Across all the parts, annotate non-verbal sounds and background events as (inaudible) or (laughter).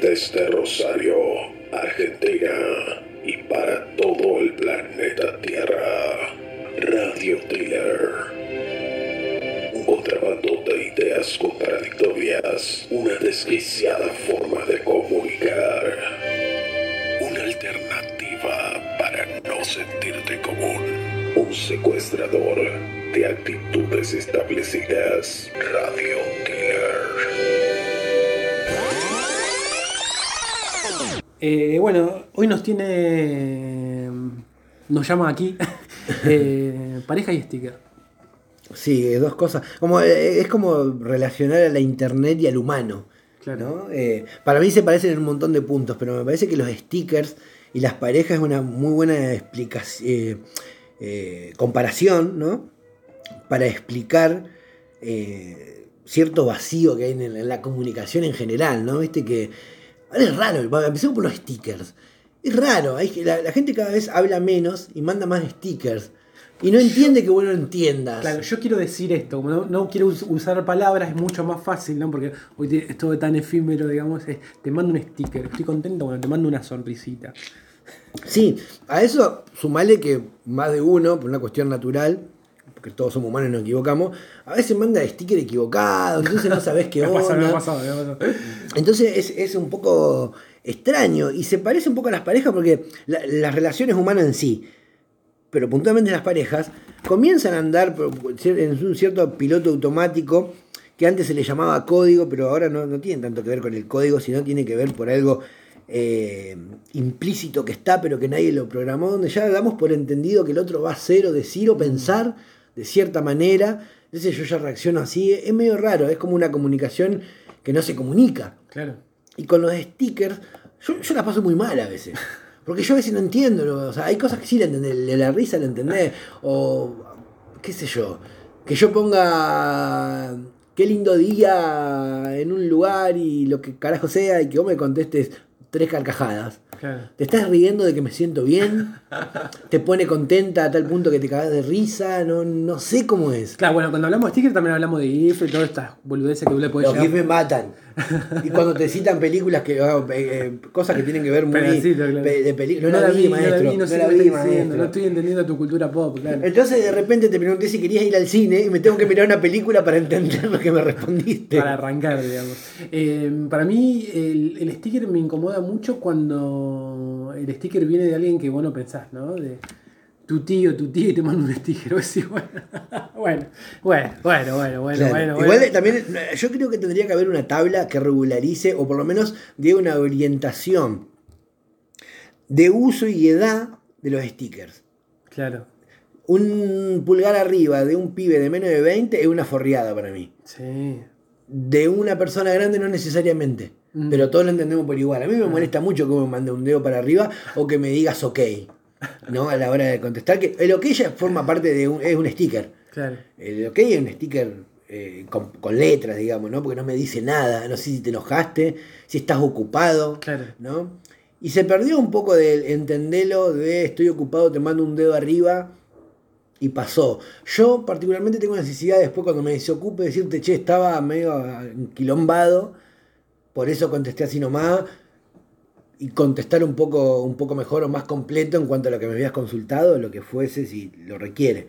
Desde Rosario, Argentina y para todo el planeta Tierra, Radio Tiller. Un contrabando de ideas contradictorias, una desquiciada forma de comunicar. Una alternativa para no sentirte común. Un secuestrador de actitudes establecidas. Radio Eh, bueno, hoy nos tiene. Nos llama aquí. (laughs) eh, pareja y sticker. Sí, dos cosas. Como, eh, es como relacionar a la internet y al humano. Claro. ¿no? Eh, para mí se parecen en un montón de puntos, pero me parece que los stickers y las parejas es una muy buena explicación, comparación, ¿no? Para explicar eh, cierto vacío que hay en, en la comunicación en general, ¿no? Viste que ahora es raro, empecemos por los stickers. Es raro, hay, que- la, la gente cada vez habla menos y manda más stickers. Y no entiende que vos no entiendas. Claro, yo quiero decir esto, como no, no quiero us- usar palabras, es mucho más fácil, ¿no? Porque hoy es todo tan efímero, digamos, es, te mando un sticker, estoy contento, bueno, te mando una sonrisita. Sí, a eso sumale que más de uno, por una cuestión natural, porque todos somos humanos y nos equivocamos, a veces manda sticker equivocado, entonces no sabes qué (laughs) onda. pasado, pasado. Entonces es, es un poco extraño y se parece un poco a las parejas porque la- las relaciones humanas en sí, pero puntualmente las parejas, comienzan a andar en un cierto piloto automático que antes se le llamaba código, pero ahora no, no tiene tanto que ver con el código, sino tiene que ver por algo eh, implícito que está, pero que nadie lo programó, donde ya damos por entendido que el otro va a hacer o decir o pensar de cierta manera. Entonces yo ya reacciono así, es medio raro, es como una comunicación que no se comunica. Claro. Y con los stickers, yo, yo la paso muy mal a veces. Porque yo a veces no entiendo. ¿no? O sea, hay cosas que sí la entendés, la risa la entendés. O, qué sé yo, que yo ponga qué lindo día en un lugar y lo que carajo sea y que vos me contestes tres carcajadas. Claro. ¿Te estás riendo de que me siento bien? ¿Te pone contenta a tal punto que te cagas de risa? No, no sé cómo es. Claro, bueno, cuando hablamos de sticker también hablamos de GIF y todas estas boludeces que tú le puedes Los GIF llegar. me matan. (laughs) Y cuando te citan películas que ah, eh, eh, cosas que tienen que ver muy Pedacito, claro. pe- de películas. No, la vi, maestro. no la vi, no sé la qué me vi, estás diciendo, maestro. no estoy entendiendo tu cultura pop, claro. Entonces de repente te pregunté si querías ir al cine y me tengo que mirar una película para entender lo que me respondiste. Para arrancar, digamos. Eh, para mí, el, el sticker me incomoda mucho cuando el sticker viene de alguien que vos no pensás, ¿no? De tu tío, tu tío, y te manda un sticker. Bueno, (laughs) bueno, bueno, bueno, bueno, bueno, Claro. bueno, Igual bueno. también yo creo que tendría que haber una tabla que regularice o por lo menos dé una orientación de uso y edad de los stickers. Claro, Un pulgar arriba de un pibe de menos de 20 es una forriada para mí. sí. De una persona grande no necesariamente. Mm. Pero todos lo entendemos por igual. A mí me molesta mucho que me mande un dedo para arriba o que me digas ok. ¿No? A la hora de contestar. Que el ok ya forma parte de un, es un sticker. Claro. El ok es un sticker eh, con, con letras, digamos, ¿no? Porque no me dice nada. No sé si te enojaste, si estás ocupado. Claro. ¿no? Y se perdió un poco del entenderlo de estoy ocupado, te mando un dedo arriba y pasó. Yo particularmente tengo necesidad después cuando me desocupe decirte, che, estaba medio enquilombado, por eso contesté así nomás y contestar un poco, un poco mejor o más completo en cuanto a lo que me habías consultado, lo que fuese, si lo requiere.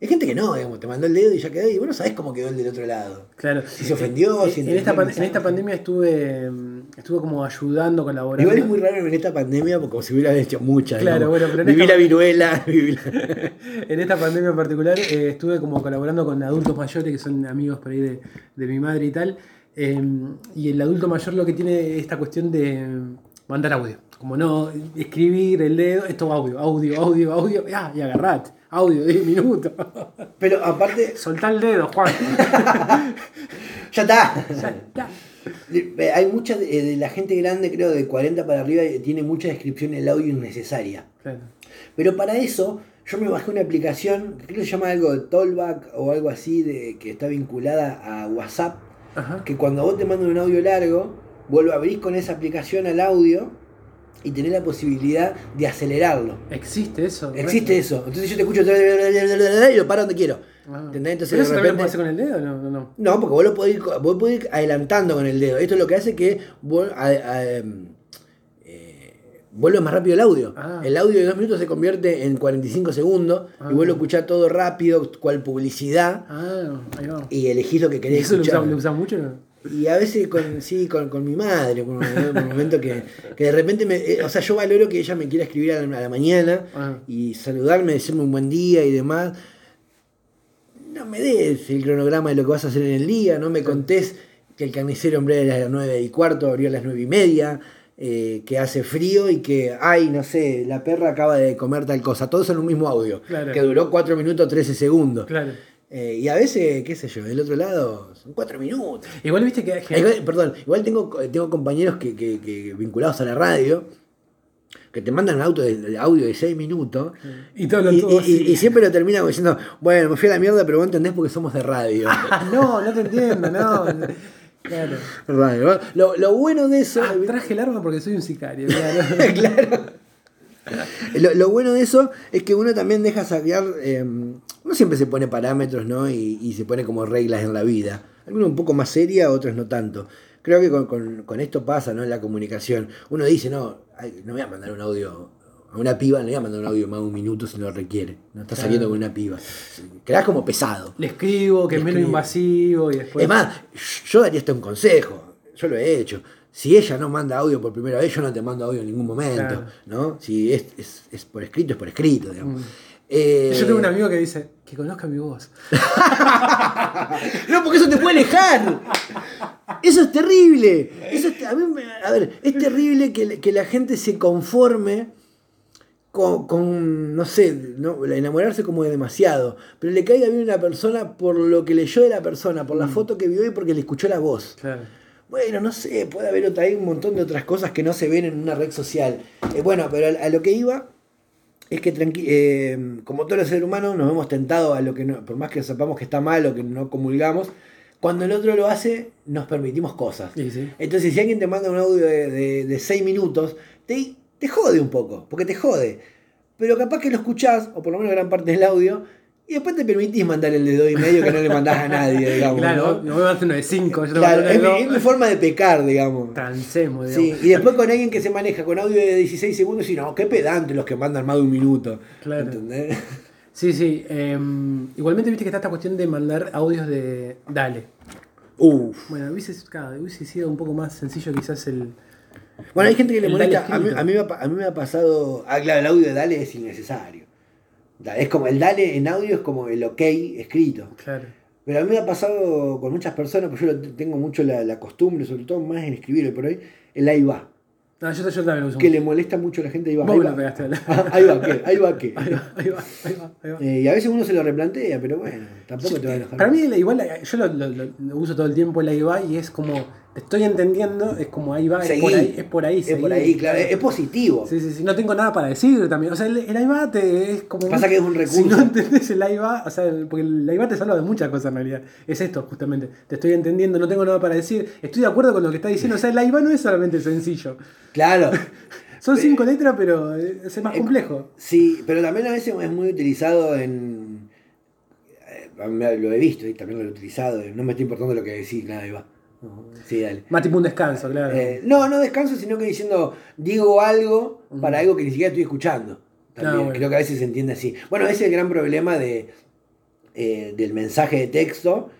Hay gente que no, digamos, te mandó el dedo y ya quedó y vos no sabés cómo quedó el del otro lado. Claro. Si se ofendió, En- si en, esta, en esta pandemia estuve, estuve como ayudando, colaborando. Igual es muy raro en esta pandemia porque como si hubieran hecho muchas. Claro, digamos. bueno, pero en Viví esta- la viruela, (laughs) viví la- en esta pandemia en particular eh, estuve como colaborando con adultos mayores que son amigos por ahí de, de mi madre y tal. eh, y el adulto mayor lo que tiene es esta cuestión de mandar audio. Como no escribir el dedo, esto audio, audio, audio, audio, ah, y agarrate, audio, 10 minutos. (laughs) Pero aparte, Soltá el dedo, Juan. (laughs) ya está. Ya está. Eh, Hay mucha de, de la gente grande, creo, de 40 para arriba, eh, tiene mucha descripción en el audio innecesaria. Claro. Pero para eso, yo me bajé una aplicación creo que se llama algo de Tollback o algo así, de, que está vinculada a WhatsApp. Ajá. Que cuando vos te mandan un audio largo, vos lo abrís con esa aplicación al audio y tenés la posibilidad de acelerarlo. ¿Existe eso? Existe eso. Entonces yo te escucho y lo paro donde quiero. Ah. ¿Entendés? Entonces ¿Pero de eso también lo repente- hacer con el dedo? No, no, no. No, porque vos lo podés ir, vos podés ir adelantando con el dedo. Esto es lo que hace que vos, a- a- em, eh, más rápido el audio. Ah. El audio de dos minutos se convierte en 45 segundos Ah. y vos lo escuchás todo rápido, cual publicidad, Ah, ahí va. y elegís lo que ¿Y querés eso lo escuchar. lo usas mucho? Y a veces con, sí, con, con mi madre, por un, momento que, que de repente, me, eh, o sea, yo valoro que ella me quiera escribir a la, a la mañana Ah. y saludarme, decirme un buen día y demás. No me des el cronograma de lo que vas a hacer en el día, no me contés que el carnicero hombre a las 9 y cuarto abrió a las 9 y media, eh, que hace frío y que, ay, no sé, la perra acaba de comer tal cosa. Todo eso en un mismo audio, Claro. que duró 4 minutos 13 segundos. Claro. Eh, y a veces, qué sé yo, del otro lado son 4 minutos. Igual viste que. que- Igual- perdón, igual tengo, tengo compañeros que, que- que vinculados a la radio que te mandan un auto de, audio de 6 minutos y todo lo y, todo y- así. y siempre lo terminan diciendo, bueno, me fui a la mierda, pero vos entendés porque somos de radio. (laughs) Ah, no, no te entiendo, no. Claro. Radio. Lo, lo bueno de eso, Ah, traje el arma porque soy un sicario, (laughs) claro. claro. (laughs) Lo, lo bueno de eso es que uno también deja sacar, eh, no siempre se pone parámetros, ¿no? Y, y se pone como reglas en la vida. Algunos un poco más serias, otros no tanto. Creo que con, con- con esto pasa, ¿no? En la comunicación. Uno dice, no, ay, no voy a mandar un audio a una piba, no voy a mandar un audio más de un minuto si no lo requiere. No está saliendo con una piba. Quedás como pesado. Le escribo, que Le es menos invasivo y después. Es más, yo daría hasta un consejo. Yo lo he hecho. Si ella no manda audio por primera vez, yo no te mando audio en ningún momento. Claro. ¿no? Si es, es- es por escrito, es por escrito, digamos. Mm. Eh, Yo tengo un amigo que dice que conozca mi voz. (laughs) No, porque eso te puede alejar. Eso es terrible. Eso es- a, mí a ver, es terrible que, que la gente se conforme con, con, no sé, no, enamorarse como de demasiado. Pero le caiga bien a una persona por lo que leyó de la persona, por la foto que vio y porque le escuchó la voz. Claro. Bueno, no sé, puede haber otra, hay un montón de otras cosas que no se ven en una red social. Eh, bueno, pero a, lo que iba es que tranqui- eh, como todos los seres humanos nos hemos tentado a lo que no, por más que sepamos que está mal o que no comulgamos, cuando el otro lo hace, nos permitimos cosas. Sí, sí. Entonces, si alguien te manda un audio de, de, de seis minutos, te, te jode un poco, porque te jode. Pero capaz que lo escuchás, o por lo menos gran parte del audio, y después te permitís mandar el de dos y medio que no le mandás a nadie, (laughs) digamos. Claro, ¿no? no me mandaste uno de 5. Yo te Claro, es, mi, es mi forma de pecar, digamos. Transemos, Sí, digamos. y después con alguien que se maneja con audio de 16 segundos y no, qué pedante los que mandan más de un minuto. Claro. ¿Entendés? Sí, sí. em, igualmente viste que está esta cuestión de mandar audios de Dale. Uf. Bueno, hubiese, claro, hubiese sido un poco más sencillo quizás el. Bueno, hay gente que le molesta. Dale A mí, escrito. a, mí me ha, pa- a mí me ha pasado. Ah, claro, el audio de Dale es innecesario. Es como el Dale en audio es como el ok escrito. Claro. Pero a mí me ha pasado con muchas personas, pues yo tengo mucho la, la costumbre, sobre todo más en escribir por ahí, el ahí va. No, yo, yo también lo uso. Que mucho. le molesta mucho a la gente ahí va. Ahí va. pegaste (laughs) Ah, ahí va, ¿qué? Ahí va, ¿qué? Ahí va, ahí va, ahí va, ahí va. Eh, y a veces uno se lo replantea, pero bueno, tampoco te va a enojar. Para mí, igual, yo lo- lo uso todo el tiempo el ahí va y es como. Estoy entendiendo, es como ahí va, es por ahí, es por ahí. Es por ahí, claro, es, es positivo. Sí, sí, sí. No tengo nada para decir también. O sea, el, el ahí va te, es como. Pasa que es un Si recurso. no entendés el ahí va, o sea, el- porque el ahí va te salva de muchas cosas en realidad. Es esto, justamente. Te estoy entendiendo, no tengo nada para decir. Estoy de acuerdo con lo que estás diciendo. O sea, el ahí va no es solamente sencillo. Claro. (laughs) Son cinco letras, pero es más complejo. Sí, pero también a veces es muy utilizado en. eh, Lo he visto y también lo he utilizado. No me está importando lo que decís, nada, ahí va. Sí, dale. Más tipo un descanso, claro. Eh, no, no descanso, sino que diciendo, digo algo para algo que ni siquiera estoy escuchando. También, Ah, bueno. creo que a veces se entiende así. Bueno, ese es el gran problema de, eh, del mensaje de texto,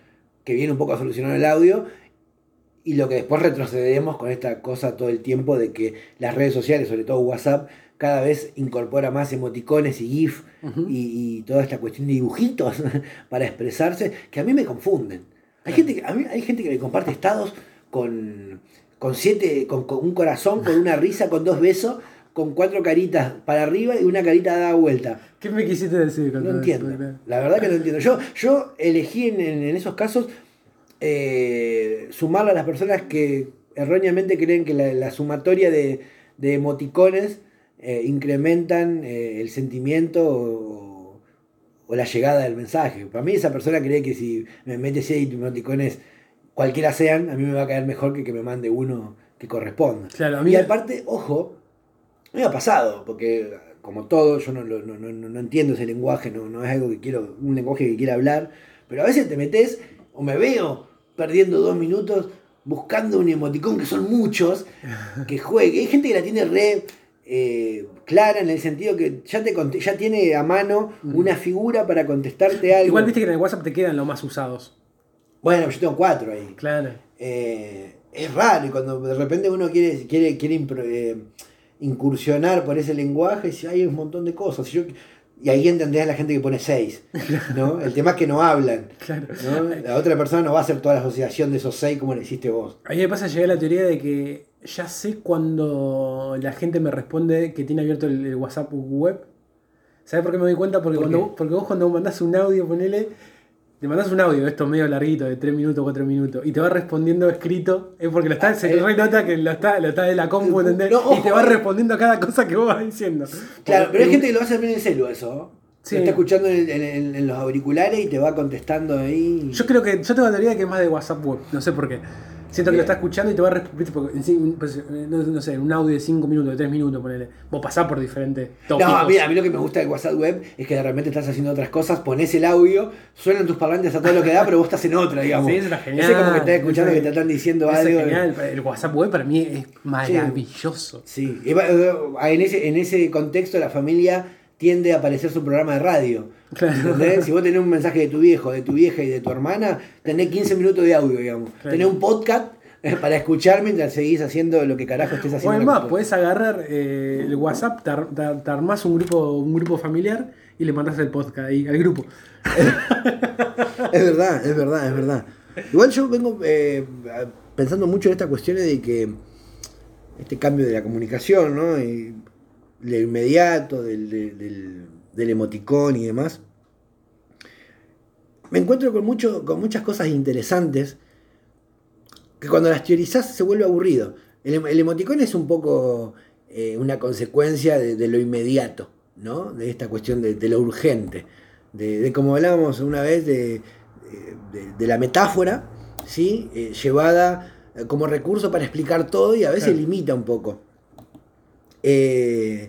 que viene un poco a solucionar el audio, y lo que después retrocedemos con esta cosa todo el tiempo de que las redes sociales, sobre todo WhatsApp, cada vez incorpora más emoticones y GIF y toda esta cuestión de dibujitos (laughs) para expresarse, que a mí me confunden. Hay gente que, a mí, hay gente que me comparte estados con, con siete, con, con un corazón, con una risa, con dos besos, con cuatro caritas para arriba y una carita dada vuelta. ¿Qué me quisiste decir No entiendo. La verdad que no entiendo. Yo, yo elegí en, en- esos casos eh, a las personas que erróneamente creen que la, la sumatoria de, de emoticones eh, incrementan eh, el sentimiento o, o la llegada del mensaje. Para mí esa persona cree que si me mete seis emoticones, cualquiera sean, a mí me va a caer mejor que que me mande uno que corresponda. Claro, a mí- Y aparte, ojo, me ha pasado, porque como todo, yo no, no, no, no entiendo ese lenguaje, no, no es algo que quiero, un lenguaje que quiera hablar, pero a veces te metes o me veo perdiendo dos minutos buscando un emoticón, que son muchos, que juegue. Hay gente que la tiene re eh, clara en el sentido que ya, te ya tiene a mano una figura para contestarte algo. Igual viste que en el WhatsApp te quedan los más usados. Bueno, yo tengo cuatro ahí. Claro. Eh, es raro y cuando de repente uno quiere, quiere, quiere eh, incursionar por ese lenguaje, hay un montón de cosas. Y, yo- y ahí entendés a la gente que pone seis. ¿no? (laughs) El tema es que no hablan. Claro. ¿no? La otra persona no va a hacer toda la asociación de esos seis como lo hiciste vos. A mí me pasa, llegué a la teoría de que ya sé cuando la gente me responde que tiene abierto el, el WhatsApp web. ¿Sabes por qué me doy cuenta? Porque, ¿Por cuando, porque vos cuando mandás un audio, ponele, te mandás un audio, esto medio larguito, de 3 minutos, 4 minutos, y te va respondiendo escrito, es porque lo está, se eh. nota que lo está, lo está de la compu, ¿entendés? No, y te va eh. respondiendo a cada cosa que vos vas diciendo. Claro, pero hay gente que lo hace bien en el celu eso. Sí. Lo está escuchando en, en- en- en los auriculares y te va contestando ahí. Yo creo que, yo tengo la teoría de que es más de WhatsApp web, no sé por qué. Siento que lo Bien. está escuchando y te va a responder, sí, pues, eh, no, no sé, un audio de 5 minutos, de 3 minutos, ponele. Vos pasás por diferentes tópicos. No, mira, a mí lo que me gusta del WhatsApp web es que de repente estás haciendo otras cosas, pones el audio, suenan tus parlantes a todo lo que da, pero vos estás en otra, digamos. Sí, eso está genial. Ese como que estás escuchando que te están diciendo Eso es algo. genial. El WhatsApp web para mí es maravilloso. Sí, va- eh, en ese, en ese contexto la familia tiende a aparecer su programa de radio. Claro. Si vos tenés un mensaje de tu viejo, de tu vieja y de tu hermana, tenés 15 minutos de audio, digamos. Claro. Tenés un podcast eh, para escuchar mientras seguís haciendo lo que carajo estés O haciendo. además, con- podés agarrar eh, el WhatsApp, te, ar- te ar- te armás un grupo, un grupo familiar y le mandás el podcast ahí al grupo. (laughs) Es verdad, es verdad, es verdad. Igual yo vengo eh, pensando mucho en estas cuestiones de que este cambio de la comunicación, ¿no? Y lo inmediato, del, del- emoticón y demás. Me encuentro con, mucho, con muchas cosas interesantes que cuando las teorizás se vuelve aburrido. El, el emoticón es un poco eh, una consecuencia de, de lo inmediato, ¿no? De esta cuestión de, de lo urgente. De, de como hablábamos una vez de, de- de la metáfora, ¿sí? Eh, llevada como recurso para explicar todo y a veces Claro. limita un poco. Eh,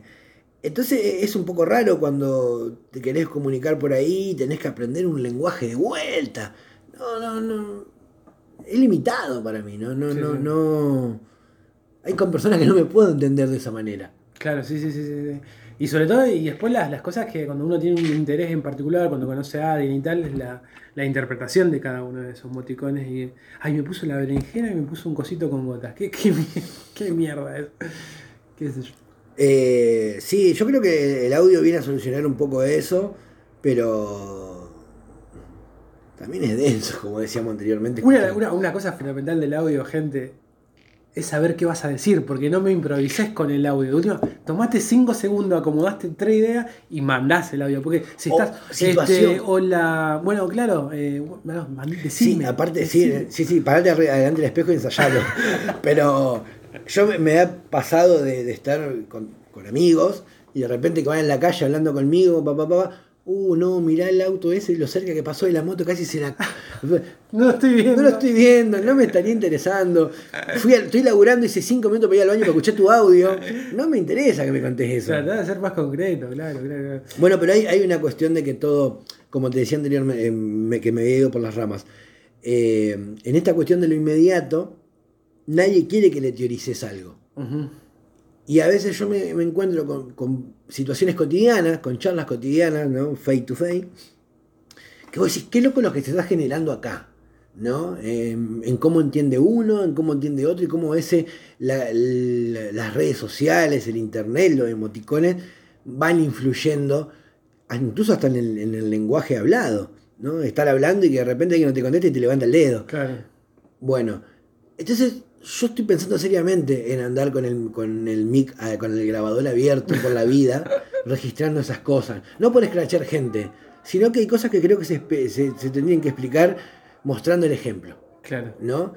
entonces es un poco raro cuando te querés comunicar por ahí y tenés que aprender un lenguaje de vuelta. No, no, no. Es limitado para mí, no, no, Sí, no, no. Hay con personas que no me puedo entender de esa manera. Claro, sí, sí, sí, sí. Y sobre todo, y después las, las cosas que cuando uno tiene un interés en particular, cuando conoce a alguien y tal, es la, la interpretación de cada uno de esos moticones. Y, ay, me puso la berenjena y me puso un cosito con gotas. ¿Qué, qué, qué mierda es? ¿Qué sé yo? Eh, sí, yo creo que el audio viene a solucionar un poco eso, pero también es denso, como decíamos anteriormente. Una, una, una cosa fundamental del audio, gente, es saber qué vas a decir, porque no me improvises con el audio. Última, tomate 5 segundos, acomodaste tres ideas y mandás el audio. Porque si O estás. situación. Este, o la. Bueno, claro, eh, bueno, man- Sí, decime, aparte, sí, decime. sí, sí, parate adelante del espejo y ensayalo. (laughs) Pero yo me, ha pasado de, de estar con, con amigos y de repente que van en la calle hablando conmigo, papá, papá, uh, no, mirá el auto ese y lo cerca que pasó y la moto casi se la... (laughs) No lo estoy viendo. No lo estoy viendo, no me estaría interesando. Fui estoy laburando, hice cinco minutos para ir al baño para escuchar tu audio. No me interesa que me contés eso. Tratá de ser más concreto, claro, claro. claro. Bueno, pero hay, hay una cuestión de que todo, como te decía anteriormente, eh, me- que me había ido por las ramas. Eh, en esta cuestión de lo inmediato, nadie quiere que le teorices algo. Y a veces yo me, me encuentro con, con situaciones cotidianas, con charlas cotidianas, ¿no? Face to face, que vos decís, qué loco lo que se está generando acá, ¿no? Eh, en cómo entiende uno, en cómo entiende otro, y cómo ese, la- la- las redes sociales, el internet, los emoticones, van influyendo, incluso hasta en el, en el lenguaje hablado, ¿no? Estar hablando y que de repente alguien no te conteste y te levanta el dedo. Claro. Bueno, entonces yo estoy pensando seriamente en andar con el, con el mic, eh, con el grabador abierto por la vida, (laughs) registrando esas cosas. No por escrachar gente, sino que hay cosas que creo que se, se, se tendrían que explicar mostrando el ejemplo, Claro. ¿no?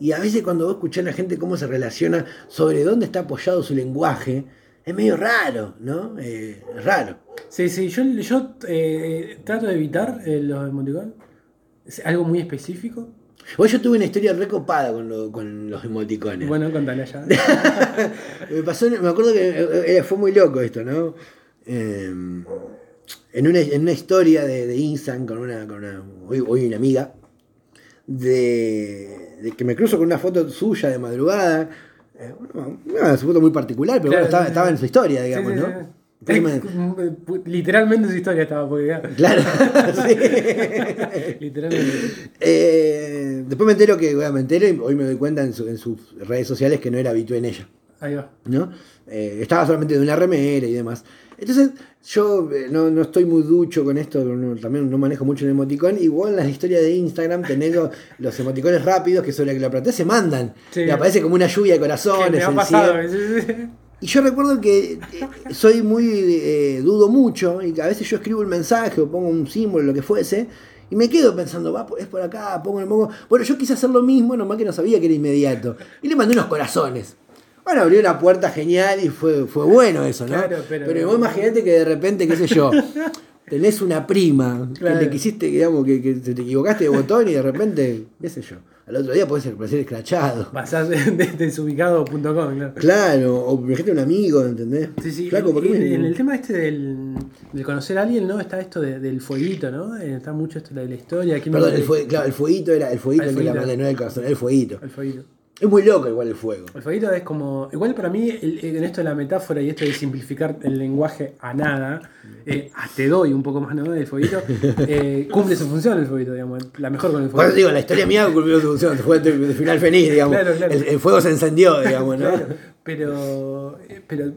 Y a veces cuando vos escuchás a la gente cómo se relaciona sobre dónde está apoyado su lenguaje, es medio raro, ¿no? Eh, es raro. Sí, sí, yo, yo eh, trato de evitar eh, los emoticones. Es algo muy específico. Hoy yo tuve una historia recopada con, lo- con los emoticones. Bueno, contale ya. (laughs) me pasó, me acuerdo que eh, eh, fue muy loco esto, ¿no? eh, en, una, en una historia de, de Instagram con una, con una hoy, hoy una amiga, de, de que me cruzo con una foto suya de madrugada. eh, una, una foto muy particular, pero Claro, bueno, estaba, sí, estaba sí. en su historia, Sí, digamos, sí, ¿no? sí. Literalmente su historia estaba, porque (laughs) Claro, sí. (laughs) literalmente. Eh, después me entero que, bueno, me entero y hoy me doy cuenta en, su- en sus redes sociales que no era habitué en ella, Ahí va. ¿no? Eh, estaba solamente de una remera y demás. Entonces, yo eh, no, no estoy muy ducho con esto, no- también no manejo mucho el emoticón. Igual en las historias de Instagram tenés los, (laughs) los emoticones rápidos que sobre la que lo apretás se mandan. Sí. Y aparece como una lluvia de Que corazones. me ha pasado. Y yo recuerdo que eh, soy muy, eh, dudo mucho, y que a veces yo escribo un mensaje o pongo un símbolo, lo que fuese, y me quedo pensando, va, es por acá, pongo, le pongo. Bueno, yo quise hacer lo mismo, nomás que no sabía que era inmediato. Y le mandé unos corazones. Bueno, abrió una puerta genial y fue, fue bueno eso, ¿no? Claro, pero- vos imagínate que de repente, qué sé yo, tenés una prima Claro. que le quisiste, digamos, que, que te equivocaste de botón y de repente, qué sé yo, al otro día podés aparecer escrachado. Pasás de desubicado.com, claro. Claro, o ejemplo un amigo, ¿entendés? Sí, sí. Flaco, ¿por qué en, me- en el tema este del, de conocer a alguien, ¿no? Está esto de- del fueguito, ¿no? Eh, Está mucho esto de la historia. ¿quién Perdón, me- el, fue, claro, el fueguito era el fueguito el fueguito. no era el corazón, era el fueguito. El fueguito. Es muy loco igual el fuego. El fueguito es como. Igual para mí, el- en esto de la metáfora y esto de simplificar el lenguaje a nada, eh, a te doy un poco más, ¿no? El fueguito, (laughs) eh, cumple su función el fueguito, digamos. La mejor con el Por eso fuego. digo, la historia mía cumplió su función, fue de, de final feliz, digamos. Claro, claro. El, el fuego se encendió, digamos, ¿no? Claro, pero, eh, pero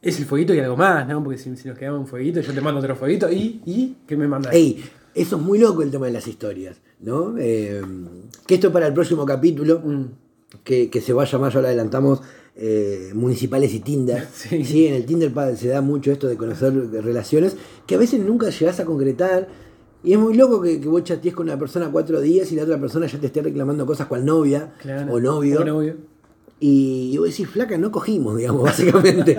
es el fueguito y algo más, ¿no? Porque si, si nos quedamos un fueguito, yo te mando otro fueguito y, y ¿qué me mandas? Ey, eso es muy loco el tema de las historias, ¿no? Eh, que esto para el próximo capítulo, Mm. Que, que se va a llamar, ya lo adelantamos, eh, Municipales y Tinder. (laughs) Sí. en el Tinder se da mucho esto de conocer relaciones que a veces nunca llegás a concretar. Y es muy loco que, que vos chatees con una persona cuatro días y la otra persona ya te esté reclamando cosas cual novia Claro. o novio. O novio. Y, y vos decís, flaca, no cogimos, digamos, (laughs) básicamente.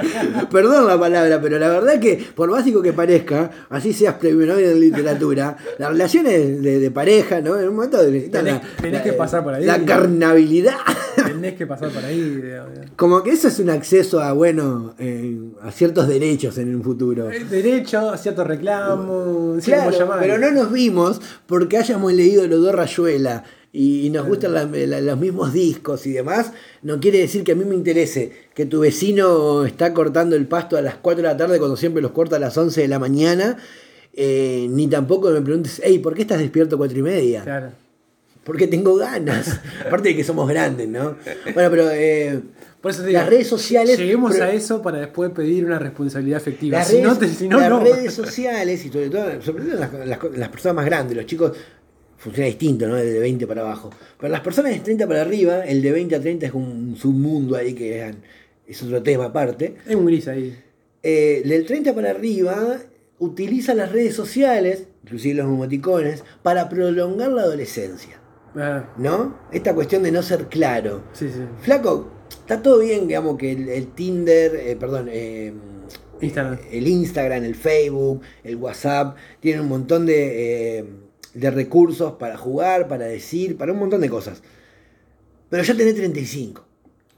Perdón la palabra, pero la verdad que, por básico que parezca, así seas premio Nobel en literatura, las relaciones de, de pareja, ¿no? En un momento necesitan Tenés- la- tenés la- que pasar por ahí. La carnabilidad. Tenés que pasar por ahí. digamos. Como que eso es un acceso a, bueno, eh, a ciertos derechos en un futuro. Eh, Derecho, cierto reclamo, sí, Claro, pero no nos vimos porque hayamos leído los dos Rayuela y, nos gustan la- la- los mismos discos y demás. No quiere decir que a mí me interese que tu vecino está cortando el pasto a las 4 de la tarde cuando siempre los corta a las 11 de la mañana. eh, ni tampoco me preguntes, hey, ¿por qué estás despierto a 4 y media? Claro. Porque tengo ganas. (laughs) Aparte de que somos grandes, ¿no? Bueno, pero eh, Por eso te digo, las redes sociales. Lleguemos pero- a eso para después pedir una responsabilidad efectiva. Las si redes, no, te- si no, las no. redes sociales y sobre todo, sobre todo las, las- las personas más grandes, los chicos, funciona distinto, ¿no? De 20 para abajo. Pero las personas de 30 para arriba, el de 20 a 30 es un submundo ahí que es, es otro tema aparte. Hay un gris ahí. Eh, del 30 para arriba utiliza las redes sociales, inclusive los emoticones, para prolongar la adolescencia. Ah, ¿No? Esta cuestión de no ser claro. sí, sí. Flaco, está todo bien, digamos, que el, el Tinder, eh, perdón, eh, Instagram. el Instagram, el Facebook, el WhatsApp, tienen un montón de, de recursos para jugar, para decir, para un montón de cosas. Pero ya tenés 35.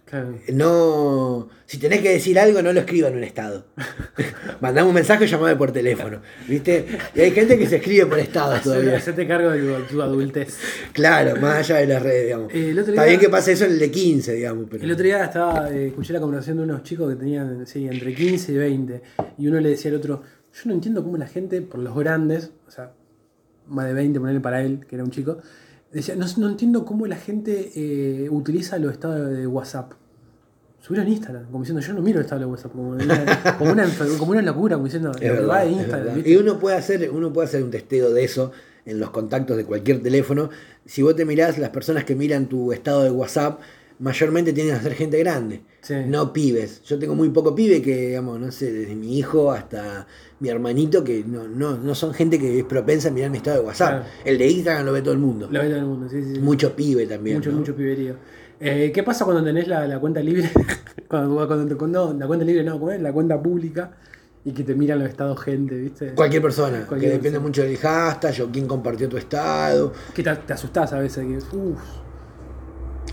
Claro. No, si tenés que decir algo, no lo escriba en un estado. (laughs) Mandame un mensaje llamame por teléfono. ¿Viste? Y hay gente que se escribe por estados todavía. Hacete cargo de tu, adultez. Claro, más allá de las redes, digamos. Eh, Está bien que pase eso en el de 15, digamos. Pero... El otro día estaba, eh, escuché la conversación de unos chicos que tenían sí, entre 15 y 20. Y uno le decía al otro, yo no entiendo cómo la gente, por los grandes, o sea, más de 20, ponerle para él, que era un chico, decía, no, no entiendo cómo la gente eh, utiliza los estados de WhatsApp. Subieron Instagram, como diciendo, yo no miro el estado de WhatsApp, como una, (laughs) como una, enfer- como una locura, como diciendo, Es lo que verdad, va de Instagram. Y uno puede, hacer, uno puede hacer un testeo de eso en los contactos de cualquier teléfono. Si vos te mirás, las personas que miran tu estado de WhatsApp mayormente tienden a ser gente grande, Sí. no pibes. Yo tengo muy poco pibe que, digamos, no sé, desde mi hijo hasta mi hermanito, que no, no, no son gente que es propensa a mirar mi estado de WhatsApp. Claro. El de Instagram lo ve todo el mundo. Lo ve todo el mundo, sí, sí. Mucho pibe también. mucho, ¿no? mucho piberío. Eh, ¿Qué pasa cuando tenés la, la cuenta libre? (laughs) cuando, cuando, cuando- no, la cuenta libre no, ¿cómo es? La cuenta pública y que te miran los estados gente, ¿viste? Cualquier persona, Cualquier que depende persona. mucho del hashtag o quién compartió tu estado. Que te, te asustás a veces. Que, uff,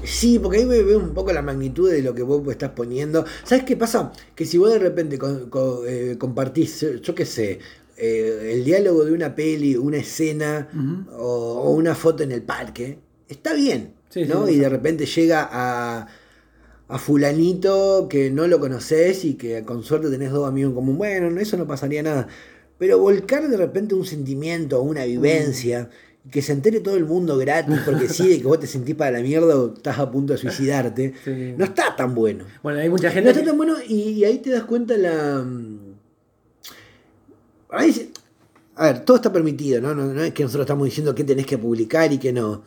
Sí, porque ahí ve- veo un poco la magnitud de lo que vos estás poniendo. ¿Sabes qué pasa? Que si vos de repente con- con- eh, compartís, yo qué sé, eh, el diálogo de una peli, una escena o, o una foto en el parque, está bien. Sí, ¿no? sí, y de repente llega a, a fulanito que no lo conoces y que con suerte tenés dos amigos en común. Bueno, eso no pasaría nada. Pero volcar de repente un sentimiento, una vivencia, y que se entere todo el mundo gratis, porque sí, de que vos te sentís para la mierda o estás a punto de suicidarte, Sí. no está tan bueno. Bueno, hay mucha No gente. está que- tan bueno y, y ahí te das cuenta la... mm, Ahí se- a ver, todo está permitido, ¿no? ¿no? No es que nosotros estamos diciendo qué tenés que publicar y qué no.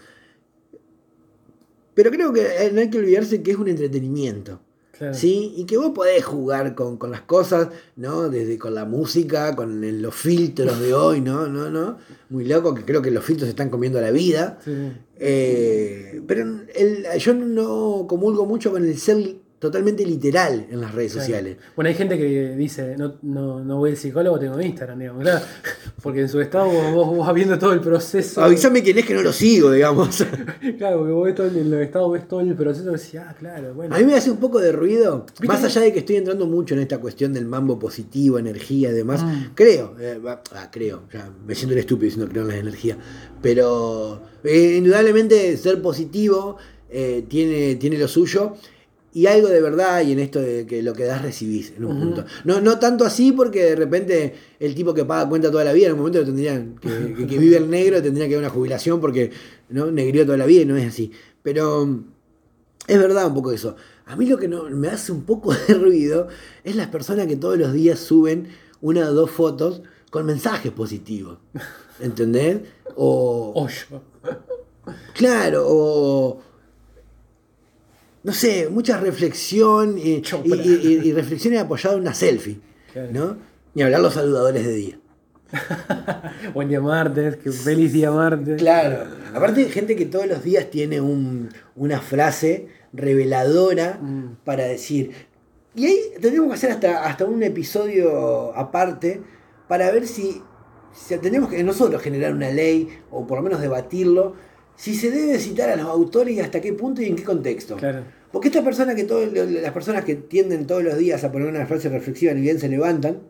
Pero creo que eh, no hay que olvidarse que es un entretenimiento. Claro. ¿Sí? Y que vos podés jugar con, con las cosas, ¿no? Desde con la música, con el- los filtros de hoy, ¿no? ¿no? ¿no? Muy loco, que creo que los filtros están comiendo la vida. Sí. Eh, pero el- yo no comulgo mucho con el ser totalmente literal en las redes Claro. sociales. Bueno, hay gente que dice, no, no, no voy al psicólogo, tengo Instagram, digamos, claro. (laughs) Porque en su estado vos, vos vas viendo todo el proceso. Avísame quién es que no lo sigo, digamos. (laughs) Claro, porque vos ves todo el, en los estados, ves todo el proceso y decís, ah, claro, bueno. A mí me hace un poco de ruido, ¿Viste más allá de que estoy entrando mucho en esta cuestión del mambo positivo, energía y demás. Mm. Creo, eh, ah, creo, ya me siento el estúpido diciendo creo en la energía, pero eh, indudablemente ser positivo eh, tiene, tiene lo suyo. Y algo de verdad, y en esto de que lo que das recibís en un punto. No, no tanto así porque de repente el tipo que paga cuenta toda la vida, en un momento lo tendrían, que, que- que vive el negro, tendría que dar una jubilación porque no negrió toda la vida y no es así. Pero mm, es verdad un poco eso. A mí lo que no, me hace un poco de ruido es las personas que todos los días suben una o dos fotos con mensajes positivos. ¿Entendés? O, (laughs) Hoyo. claro, o no sé, mucha reflexión y, y, y- y reflexiones apoyadas en una selfie. Claro. ¿No? Ni hablar los saludadores de día. (laughs) Buen día martes, que feliz día martes. Claro. Aparte, gente que todos los días tiene un- una frase reveladora Mm. para decir. Y ahí tendríamos que hacer hasta, hasta un episodio aparte para ver si, si tenemos que nosotros generar una ley o por lo menos debatirlo. Si se debe citar a los autores y hasta qué punto y en qué contexto. Claro. Porque esta persona que todo- las personas que tienden todos los días a poner una frase reflexiva ni bien se levantan,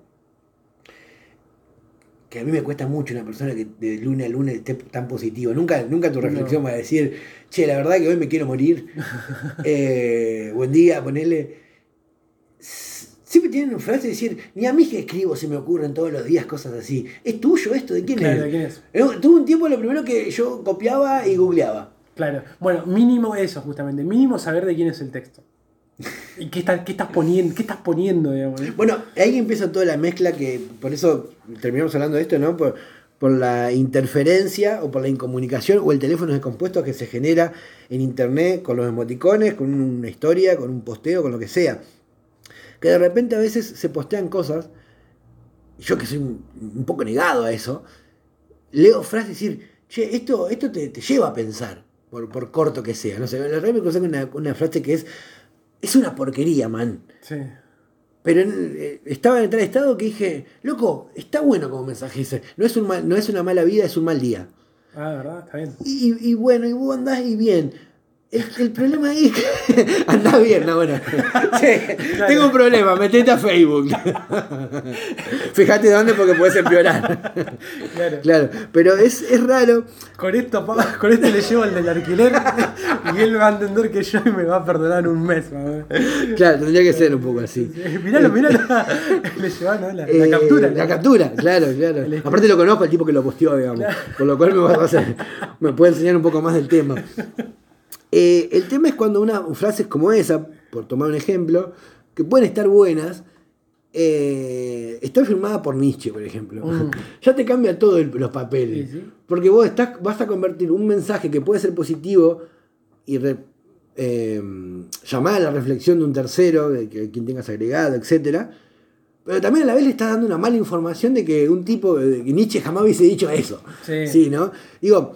que a mí me cuesta mucho una persona que de lunes a lunes esté tan positivo. Nunca, nunca tu reflexión No. va a decir, che, la verdad que hoy me quiero morir. (laughs) Eh, buen día, ponele. Siempre tienen una frase de decir, ni a mí que escribo se me ocurren todos los días cosas así. ¿Es tuyo esto? ¿De quién Claro, es? ¿quién es? Eh, Tuve un tiempo lo primero que yo copiaba y googleaba. Claro. Bueno, mínimo eso, justamente. Mínimo saber de quién es el texto. (laughs) ¿Y qué, está- qué estás poniendo? ¿Qué estás poniendo, digamos? Bueno, ahí empieza toda la mezcla que, por eso terminamos hablando de esto, ¿no? Por, por la interferencia o por la incomunicación o el teléfono descompuesto que se genera en internet con los emoticones, con una historia, con un posteo, con lo que sea. Que de repente a veces se postean cosas, y yo que soy un, un poco negado a eso, leo frases y decir, che, esto, esto te, te lleva a pensar, por, por corto que sea. No sé, la verdad me crucé con una, una frase que es, es una porquería, man. Sí. Pero en- eh, estaba en tal estado que dije, loco, está bueno como mensaje ese. No es, un mal- no es una mala vida, es un mal día. Ah, ¿verdad? Está bien. Y, y bueno, y vos andás y bien. El, el problema ahí (laughs) es que andás bien, no, bueno. (laughs) Che, tengo un problema, metete a Facebook. Fíjate dónde porque puedes empeorar. Claro. claro, pero es, es raro. Con esto, pa- con esto le llevo al del alquiler y él va a entender que yo me va a perdonar en un mes. Claro, tendría que ser un poco así. Miralo, miralo. (laughs) Le lleva, ¿no? La, la Eh, captura. La captura, claro, claro. Aparte lo conozco el tipo que lo posteó, digamos. Con lo cual me, va a hacer- me puede enseñar un poco más del tema. Eh, el tema es cuando una frases como esa, por tomar un ejemplo, que pueden estar buenas, eh, está firmada por Nietzsche, por ejemplo. Mm. (laughs) Ya te cambia todo el- los papeles. Sí, sí. Porque vos estás, vas a convertir un mensaje que puede ser positivo y re- eh, llamar a la reflexión de un tercero, de que, quien tengas agregado, etcétera pero también a la vez le estás dando una mala información de que un tipo, de que Nietzsche jamás hubiese dicho eso. Sí. ¿no? Digo,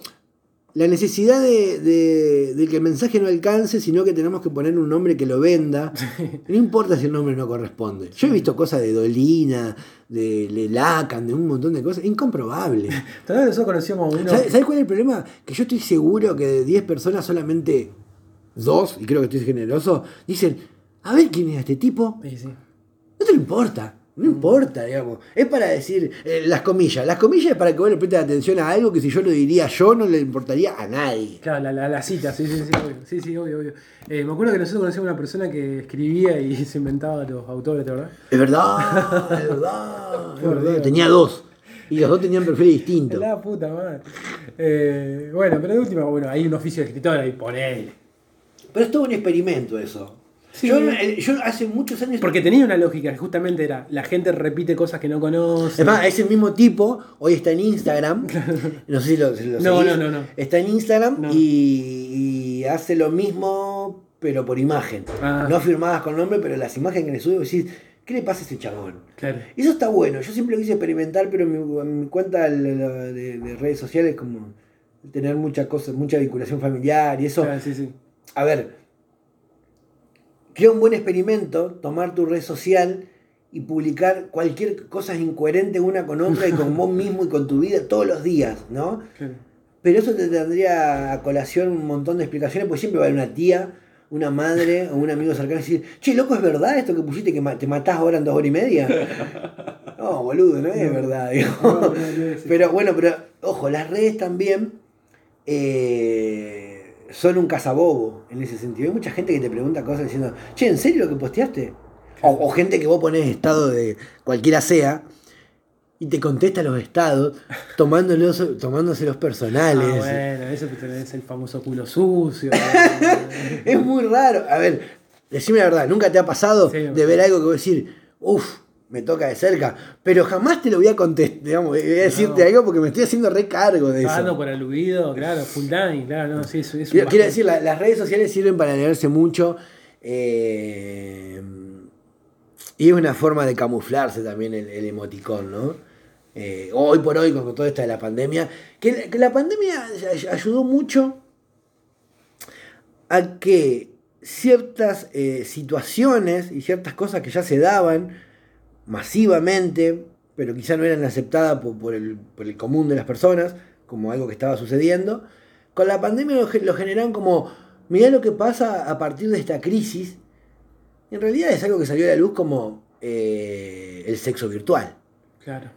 la necesidad de, de- de que el mensaje no alcance, sino que tenemos que poner un nombre que lo venda. (laughs) No importa si el nombre no corresponde. Yo he visto cosas de Dolina, de, de Lacan, de un montón de cosas. Incomprobable. (laughs) Todavía nosotros conocíamos a uno. ¿Sabes, sabes cuál es el problema? Que yo estoy seguro que de 10 personas solamente dos, y creo que estoy generoso, dicen, a ver quién es este tipo, Sí, sí. no te lo importa. No importa, digamos. Es para decir, eh, las comillas. Las comillas es para que vos le prestes atención a algo que si yo lo diría yo no le importaría a nadie. Claro, la, la, la cita, sí, sí, sí, obvio. Sí, sí, obvio, obvio. Eh, me acuerdo que nosotros conocíamos una persona que escribía y (laughs) se inventaba los autores, ¿verdad? Es verdad, es verdad, es verdad. Tenía dos. Y los dos tenían perfiles distintos. La puta madre. Eh, bueno, pero de última, bueno, hay un oficio de escritor ahí, ponele. Pero es todo un experimento eso. Sí. Yo, eh, yo hace muchos años. Porque tenía una lógica que justamente era, la gente repite cosas que no conoce. Es más, ese mismo tipo hoy está en Instagram. (laughs) No sé si lo, si lo No, seguís. no, no, no. Está en Instagram No. y, y hace lo mismo, pero por imagen. Ah. No firmadas con nombre, pero las imágenes que le sube, decís, ¿qué le pasa a ese chabón? Claro. Eso está bueno. Yo siempre lo quise experimentar, pero en mi, mi cuenta de, de- de redes sociales, como tener mucha cosa, mucha vinculación familiar y eso. Claro, sí, sí. A ver, crea un buen experimento, tomar tu red social y publicar cualquier cosa incoherente una con otra y con vos mismo y con tu vida todos los días, ¿no? claro. Pero eso te tendría a colación un montón de explicaciones, porque siempre va a haber una tía, una madre o un amigo cercano y decir, che, loco, ¿es verdad esto que pusiste que te matás ahora en dos horas y media? (laughs) No, boludo, no es verdad. digo. No, no, no es. (laughs) Pero bueno, pero ojo, las redes también eh, son un cazabobo en ese sentido. Hay mucha gente que te pregunta cosas diciendo, che, ¿en serio lo que posteaste? O, o gente que vos ponés estado de cualquiera sea y te contesta los estados tomándolos, tomándose los personales. Ah, bueno, eso que tenés el famoso culo sucio. (laughs) Es muy raro. A ver, decime la verdad, ¿nunca te ha pasado Sí, de ver algo que vos decir, uff, me toca de cerca? Pero jamás te lo voy a contestar, digamos, voy a decirte No. algo porque me estoy haciendo recargo de eso. Pagando por aludido, claro, full time, claro, no, sí, eso es Quiero, quiero decir, la- las redes sociales sirven para leerse mucho. eh, y es una forma de camuflarse también el, el emoticón, ¿no? Eh, hoy por hoy, con todo esto de la pandemia, que, la- que la pandemia ay- ayudó mucho a que ciertas eh, situaciones y ciertas cosas que ya se daban masivamente, pero quizá no eran aceptadas por, por el, por el común de las personas, como algo que estaba sucediendo, con la pandemia lo, ge- lo generan como, mirá lo que pasa a partir de esta crisis, en realidad es algo que salió a la luz como eh, el sexo virtual. Claro.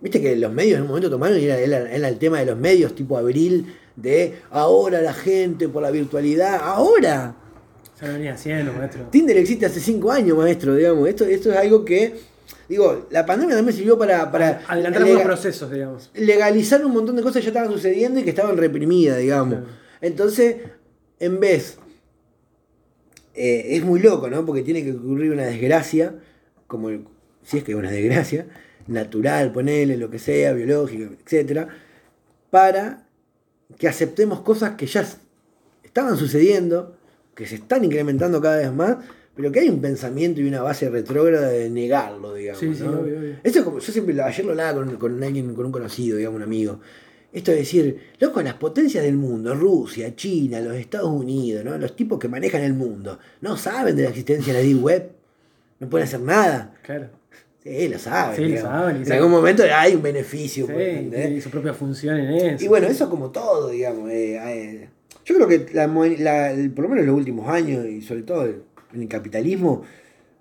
Viste que los medios en un momento tomaron y era, era- era el tema de los medios tipo abril, de ahora la gente por la virtualidad, ahora. Ya lo venía haciendo, maestro. Tinder existe hace cinco años, maestro, digamos. Esto, esto es algo que, digo, la pandemia también sirvió para, para Adelantar lega- algunos procesos, digamos. legalizar un montón de cosas que ya estaban sucediendo y que estaban reprimidas, digamos. Claro. Entonces, en vez, eh, es muy loco, ¿no? Porque tiene que ocurrir una desgracia, como el- si es que es una desgracia, natural, ponele, lo que sea, biológica, etcétera, para que aceptemos cosas que ya estaban sucediendo, que se están incrementando cada vez más, pero que hay un pensamiento y una base retrógrada de negarlo, digamos. Sí, sí, ¿no? obvio, obvio. Eso es como, yo siempre, ayer lo hablaba con, con alguien, con un conocido, digamos, un amigo. Esto de decir, loco, las potencias del mundo, Rusia, China, los Estados Unidos, ¿no? los tipos que manejan el mundo, no saben de la existencia de la Deep Web, no pueden hacer nada. Claro. Sí, lo saben. Sí, lo saben, y En saben. algún momento hay un beneficio. Sí, pues, tiene su propia función en eso. Y bueno, eso como todo, digamos. eh, eh, yo creo que la la- por lo menos en los últimos años, y sobre todo en el capitalismo,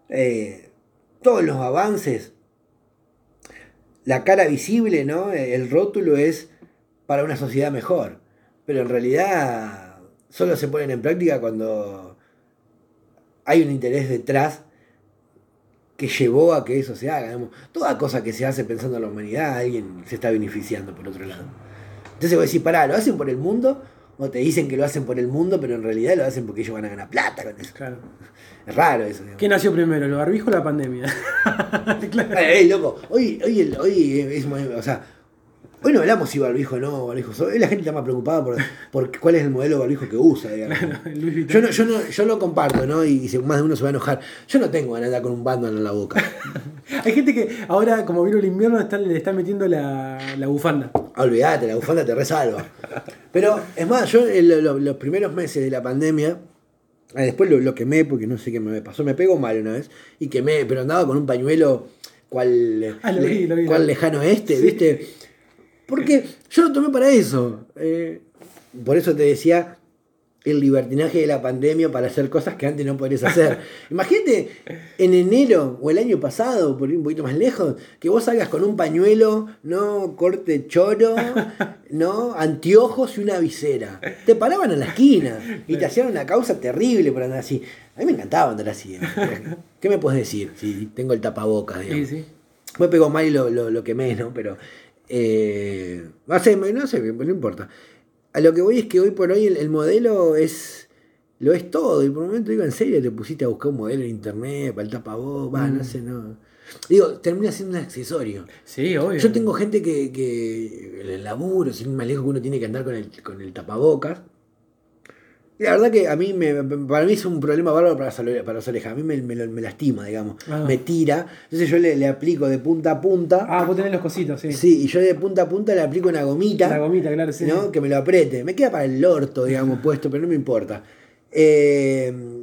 eh, todos los avances, la cara visible, ¿no? El rótulo es para una sociedad mejor. Pero en realidad solo se ponen en práctica cuando hay un interés detrás que llevó a que eso se haga. Toda cosa que se hace pensando en la humanidad, alguien se está beneficiando por otro lado. Entonces vos decís, pará, ¿lo hacen por el mundo? O te dicen que lo hacen por el mundo, pero en realidad lo hacen porque ellos van a ganar plata con eso. Claro. (laughs) Es raro eso. digamos. ¿Qué nació primero, el barbijo o la pandemia? (laughs) claro. Ey, ey, loco, hoy, hoy, el- hoy es muy- o sea, hoy no hablamos si barbijo o no barbijo. Hoy la gente está más preocupada por, por cuál es el modelo de barbijo que usa, digamos. Yo no, yo no, yo no comparto, ¿no? Y, más de uno se va a enojar. Yo no tengo ganas de andar con un bandana en la boca. (laughs) Hay gente que ahora, como vino el invierno, están- le están metiendo la, la bufanda. Olvídate, la bufanda te resalva. Pero, es más, yo en lo- lo- los primeros meses de la pandemia, ah, después lo, lo quemé porque no sé qué me pasó, me pegó mal una vez, y quemé, pero andaba con un pañuelo cual, Ah, lo vi, lo vi, cual lo lejano este, Sí. ¿viste? Porque yo lo tomé para eso. eh, por eso te decía el libertinaje de la pandemia para hacer cosas que antes no podrías hacer. (laughs) Imagínate en enero o el año pasado, por ir un poquito más lejos, que vos salgas con un pañuelo, no corte choro, (laughs) no anteojos y una visera. Te paraban en la esquina y te hacían una causa terrible por andar así. A mí me encantaba andar así. ¿Qué me puedes decir si tengo el tapabocas? Sí, sí. Me pegó mal y lo, lo, lo quemé, ¿no? Pero. Eh, no sé, no sé, no importa. A lo que voy es que hoy por hoy el, el modelo es. Lo es todo. Y por un momento digo, ¿en serio te pusiste a buscar un modelo en internet para el tapabocas? Va, no Mm. sé, no. Digo, termina siendo un accesorio. Sí, obvio. Yo tengo gente que, que en el laburo, sin más lejos que uno tiene que andar con el, con el tapabocas. La verdad que a mí, me, para mí es un problema bárbaro para, para las orejas. A mí me, me, lo- me lastima, digamos. Ah. Me tira. Entonces yo le, le aplico de punta a punta. Ah, vos tenés los cositos, sí. Sí, y yo de punta a punta le aplico una gomita. La gomita, claro, sí. ¿no? Que me lo apriete. Me queda para el orto, digamos, (laughs) puesto, pero no me importa. Eh,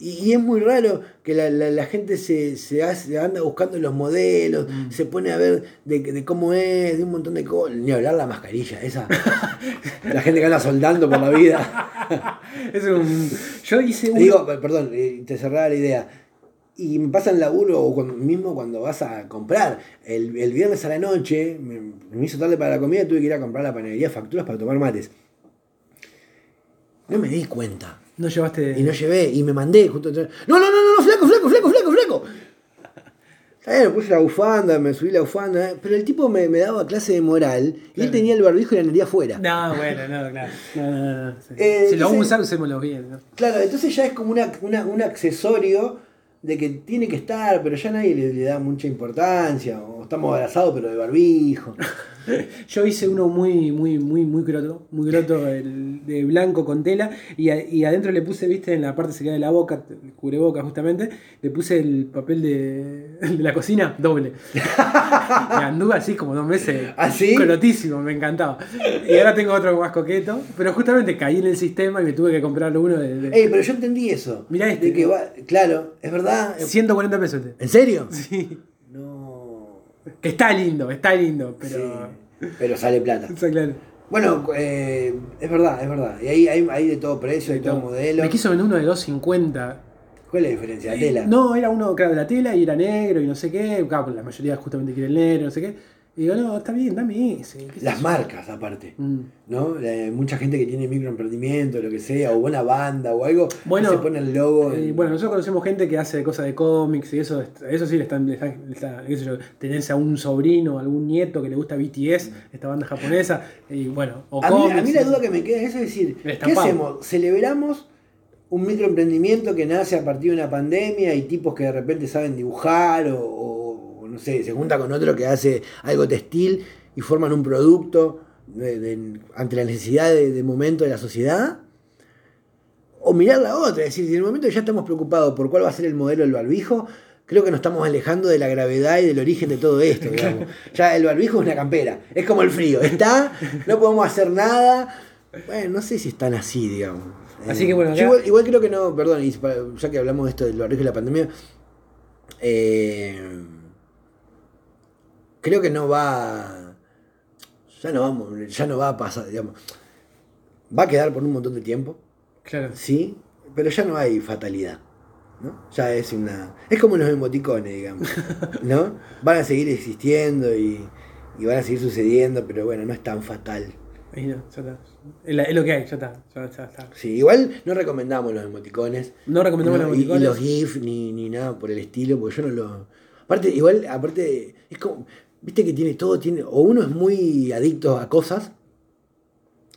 y, es muy raro que la, la- la gente se, se hace- anda buscando los modelos, Mm. se pone a ver de, de cómo es, de un montón de cosas. Ni hablar la mascarilla, esa. (laughs) la gente que anda soldando por la vida. (laughs) Es un... Yo hice un... Digo, per- perdón, eh, te cerraba la idea. Y me pasa en laburo o cuando- mismo cuando vas a comprar. El, el viernes a la noche, me, me hizo tarde para la comida, tuve que ir a comprar a la panadería facturas para tomar mates. No me di cuenta. No llevaste... Y no llevé, y me mandé justo. No, no, no, no, no, flaco, flaco, flaco, flaco, flaco. (laughs) Está me puse la bufanda, me subí la bufanda, eh, pero el tipo me, me daba clase de moral y él tenía el barbijo y la nariz afuera. No, bueno, no, claro. No, no, no, sí. Eh, si lo vamos a usar, usémoslo bien. ¿no? Claro, entonces ya es como una, una- un accesorio de que tiene que estar, pero ya nadie le, le da mucha importancia. O estamos abrazados, pero de barbijo. (laughs) (laughs) Yo hice uno muy, muy, muy, muy croto, muy croto, (laughs) el de blanco con tela, y, a- y adentro le puse, viste, en la parte sería de la boca, el cubreboca justamente, le puse el papel de, (laughs) de la cocina doble. y anduve así como dos meses, ¿Ah, sí? crotísimo, me encantaba. Y ahora tengo otro más coqueto, pero justamente caí en el sistema y me tuve que comprar uno de, de Ey, pero yo entendí eso. Mirá este. De que va, claro, es verdad. 140 pesos. este. ¿En serio? Sí. Que está lindo, está lindo, pero... Sí, pero sale plata. (laughs) Está claro. Bueno, eh, es verdad, es verdad. Y ahí hay, hay de todo precio, de todo modelo. Me quiso vender uno de 250. ¿Cuál es la diferencia? La tela. No, era uno, claro, de la tela y era negro y no sé qué. Claro, la mayoría justamente quiere el negro, no sé qué. Y digo, no, está bien, dame ese. Las marcas, aparte. Mm. ¿no? La- mucha gente que tiene microemprendimiento, lo que sea, o buena banda o algo, Bueno, se pone el logo. Eh, en- bueno, nosotros conocemos gente que hace cosas de cómics y eso, eso sí le están, le están- le qué sé yo, tenés a un sobrino, algún nieto que le gusta BTS, esta banda japonesa, y bueno, o a, mí, cómics. a mí la duda que me queda es decir, ¿qué hacemos? ¿Celebramos un microemprendimiento que nace a partir de una pandemia y tipos que de repente saben dibujar o, o, se junta con otro que hace algo textil y forman un producto de- de- ante la necesidad de, de momento de la sociedad? O mirar la otra, es decir, si en el momento ya estamos preocupados por cuál va a ser el modelo del barbijo, creo que nos estamos alejando de la gravedad y del origen de todo esto, (laughs) digamos. Ya el barbijo es una campera, es como el frío, está, no podemos hacer nada. Bueno, no sé si están así, digamos. Así que bueno, acá- igual, igual creo que no, perdón, ya que hablamos de esto del barbijo y la pandemia, eh, creo que no va, ya no vamos, ya no va a pasar, digamos. Va a quedar por un montón de tiempo. Claro. Sí, pero ya no hay fatalidad. ¿no? Ya es una. Es como los emoticones, digamos. (laughs) ¿No? Van a seguir existiendo y, y van a seguir sucediendo, pero bueno, no es tan fatal. Ahí no, ya está. Es, la- es lo que hay, ya está. Ya, ya está. Sí, igual no recomendamos los emoticones. No recomendamos no, los y- emoticones. Y, los GIF ni, ni nada por el estilo, porque yo no lo. Aparte, igual, aparte, es como. Viste que tiene todo, tiene. O uno es muy adicto a cosas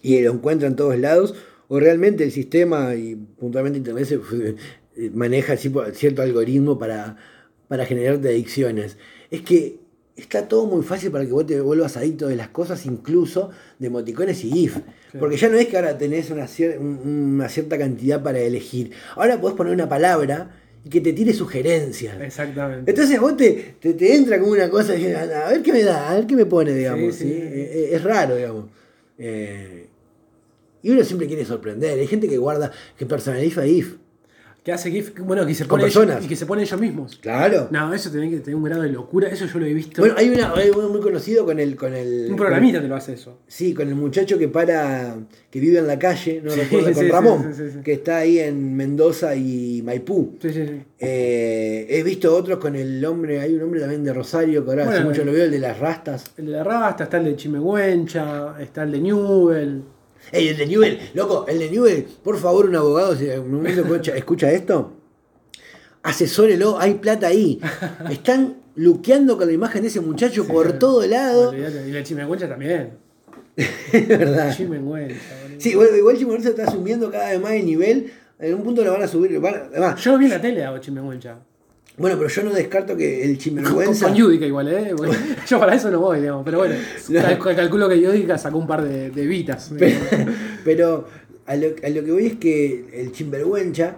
y lo encuentra en todos lados, o realmente el sistema y puntualmente Internet se, (laughs) maneja cierto algoritmo para, para generarte adicciones. Es que está todo muy fácil para que vos te vuelvas adicto de las cosas, incluso de emoticones y GIF. Porque ya no es que ahora tenés una, cier- un- una cierta cantidad para elegir. Ahora podés poner una palabra y que te tire sugerencias. Exactamente. Entonces vos te, te, te entra como una cosa, y, a ver qué me da, a ver qué me pone, digamos. Sí, sí. ¿sí? Eh, eh, Es raro, digamos. Eh, y uno siempre quiere sorprender. Hay gente que guarda, que personaliza if. Que hace GIF, bueno, que se pone ellos- personas. y que se pone ellos mismos. Claro. No, eso tiene que tener un grado de locura, eso yo lo he visto. Bueno, hay, una, hay uno muy conocido con el. Con el un programita te lo hace eso. Sí, con el muchacho que para, que vive en la calle, no Sí, recuerdo, (laughs) con sí, Ramón, que está ahí en Mendoza y Maipú. Sí, sí, sí. Eh, he visto otros con el hombre, hay un hombre también de Rosario, que ahora hace mucho lo veo, el de las rastas. El de la Rasta, está el de Chimehuencha, está el de Newell. Ey, el de Newell, loco, el de Newell, por favor, un abogado, si un momento escucha, (laughs) escucha esto, asesórelo, hay plata ahí. Están luqueando con la imagen de ese muchacho por todo lado. Y la Chimehuencha también. (laughs) Es verdad. Sí, bueno, igual Chimoresa está subiendo cada vez más de nivel. En un punto lo van a subir. van Yo lo vi en la tele a Chimehuencha. Bueno, pero yo no descarto que el chimergüenza. con Yudica igual, ¿eh? (laughs) Yo para eso no voy, digamos. Pero bueno, (laughs) cal- calculo que Yudica sacó un par de, de vitas. Pero, (laughs) pero a, lo, a lo que voy es que el chimbergüencha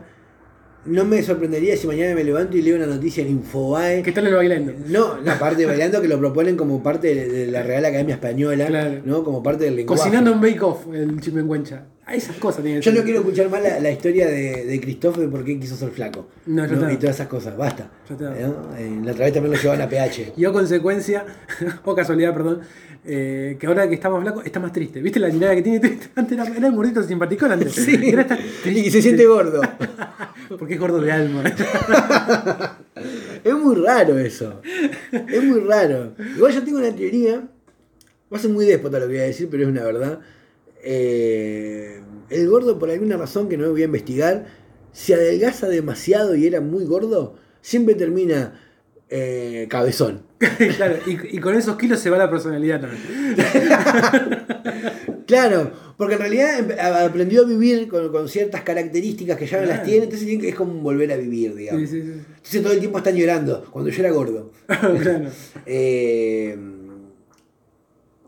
no me sorprendería si mañana me levanto y leo una noticia en Infobae. ¿Qué tal el bailando? No, la parte de bailando que lo proponen como parte de, de la Real Academia Española, Claro. ¿no? Como parte del lenguaje. Cocinando en Bake Off, el Chimehuencha. A esas cosas tienen Yo no quiero escuchar más la, la historia de, de Cristóbal de por qué quiso ser flaco. No, ya está. Y todas esas cosas, basta. ¿No? Eh, La otra vez también lo llevaban a PH. (laughs) Y o consecuencia, (laughs) o casualidad, perdón, eh, que ahora que está más flaco está más triste. ¿Viste la mirada que tiene? (laughs) Antes era, era un gordito simpaticón antes. Sí. Está Y se siente gordo. Porque es gordo de alma. Es muy raro eso. Es muy raro. Igual yo tengo una teoría. Va a ser muy déspota lo que voy a decir, pero es una verdad. Eh, el gordo, por alguna razón que no voy a investigar, si adelgaza demasiado y era muy gordo, siempre termina eh, cabezón. (laughs) claro, y, y con esos kilos se va la personalidad también. (laughs) Claro, porque en realidad a- aprendió a vivir con, con ciertas características que ya no las tiene, entonces es como volver a vivir, digamos. Sí, sí, sí. Entonces todo el tiempo están llorando, cuando yo era gordo. (laughs) claro. Eh,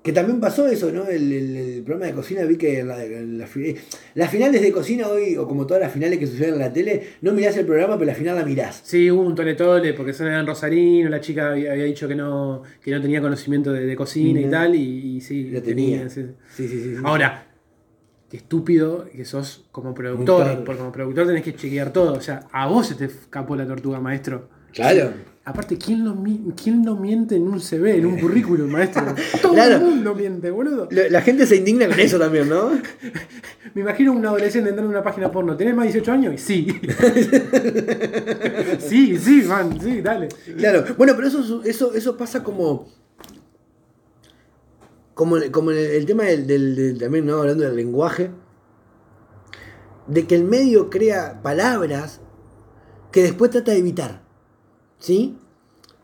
que también pasó eso, ¿no? El, el- el programa de cocina, vi que la- la fi- las finales de cocina hoy, o como todas las finales que suceden en la tele, no mirás el programa, pero la final la mirás. Sí, hubo un tole tole porque son eran rosarino, la chica había, había dicho que no, que no tenía conocimiento de, de cocina y tal, y, y sí, Lo tenía. sí. Sí, sí, sí. sí. Ahora, qué estúpido que sos como productor, porque como productor tenés que chequear todo. O sea, a vos se te escapó la tortuga, maestro. Claro. Aparte, ¿quién no, quién no miente en un CV, en un (laughs) currículum, maestro? (laughs) Todo Claro. el mundo miente, boludo. La, la gente se indigna con eso también, ¿no? (laughs) Me imagino un adolescente entrando en una página porno. ¿Tenés más de 18 años? Y sí. sí, sí, man, sí, dale. Claro. Bueno, pero eso, eso, eso pasa como. Como, como el, el tema del, del- del- también, ¿no? Hablando del lenguaje. De que el medio crea palabras que después trata de evitar. ¿Sí?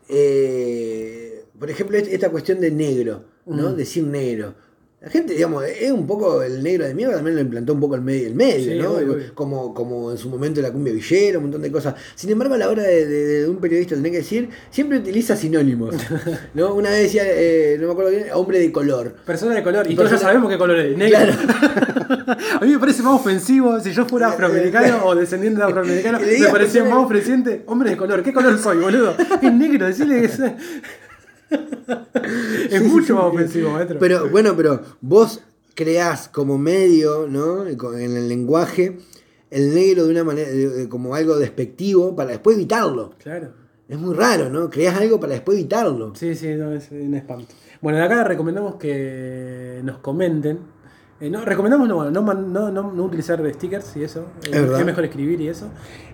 Eh, por ejemplo, est- esta cuestión de negro, ¿no? Decir negro. La gente, digamos, es un poco el negro de mierda, también lo implantó un poco el medio, el medio Sí, ¿no? Como, como en su momento la cumbia villera, un montón de cosas. Sin embargo, a la hora de, de- de un periodista tener que decir, siempre utiliza sinónimos. (laughs) ¿no? Una vez decía, eh, no me acuerdo bien, hombre de color. Persona de color. Y todos ya sabemos qué color es. Negro. Claro. (laughs) A mí me parece más ofensivo si yo fuera afroamericano o descendiente de afroamericano. (laughs) Me parecía más ofreciente. Hombre de color. ¿Qué color soy, boludo? Es negro. Decirle que (laughs) es. Mucho más ofensivo, maestro. Pero bueno, pero vos creás como medio, ¿no? En el lenguaje, el negro de una manera, como algo despectivo para después evitarlo. Claro. Es muy raro, ¿no? Creás algo para después evitarlo. Sí, sí, no, es un espanto. Bueno, de acá recomendamos que nos comenten. Eh, no, recomendamos no, bueno, no, no, no, utilizar stickers y eso. Eh, Es mejor escribir y eso.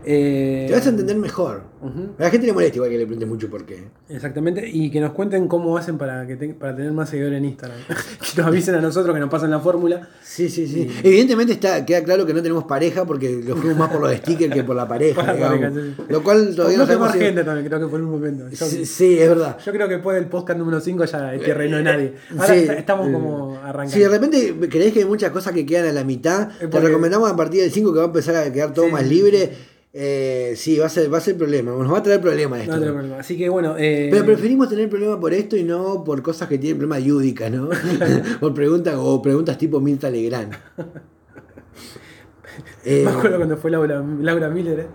Eh, Te vas a entender mejor. ujú. A la gente le molesta igual que le pregunte mucho por qué. Exactamente, y que nos cuenten cómo hacen para que te- para tener más seguidores en Instagram. (laughs) que nos avisen a nosotros que nos pasen la fórmula. Sí, sí, sí. Evidentemente está, queda claro que no tenemos pareja porque lo fuimos más por los stickers que por la pareja. Por la digamos. pareja, sí. Lo cual todavía no más si- gente también, creo que por un momento. Yo, Sí, sí, es verdad. yo creo que después del podcast número 5 ya es tierra y no hay nadie. Ahora Sí, estamos eh, como arrancando. Si de repente creéis que hay muchas cosas que quedan a la mitad, te recomendamos a partir del 5 que va a empezar a quedar todo más libre. Eh, sí, va a ser, va a ser problema. Nos va a traer problemas esto. No tengo problema. Así que bueno. eh, Pero preferimos tener problemas por esto y no por cosas que tienen problemas yúdicas, ¿no? (laughs) por preguntas o preguntas tipo Mirta Legrand. (laughs) Eh, Me acuerdo cuando fue Laura, Laura Miller, eh,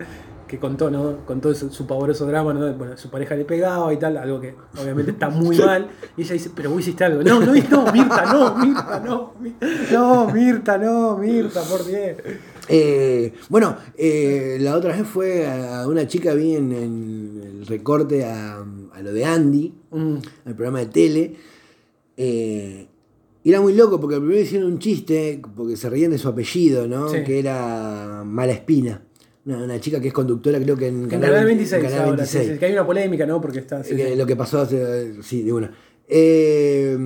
que contó, ¿no? Contó su, su pavoroso drama, ¿no? Bueno, su pareja le pegaba y tal, algo que obviamente está muy (laughs) mal. Y ella dice, pero vos hiciste algo. No, no, no, Mirta, no, Mirta, no. Mi- No, Mirta, no, Mirta, por Dios. Eh, bueno, eh, la otra vez fue a una chica, vi en, en el recorte a, a lo de Andy, Mm. al programa de tele. eh, y era muy loco porque primero hicieron un chiste, porque se reían de su apellido, ¿no? Sí. Que era Mala Espina. Una, una chica que es conductora, creo que en En Canal 26 Canal ahora, 26. sí, sí, que hay una polémica, ¿no? Porque está. Eh. Lo que pasó hace. Sí, de una. Eh,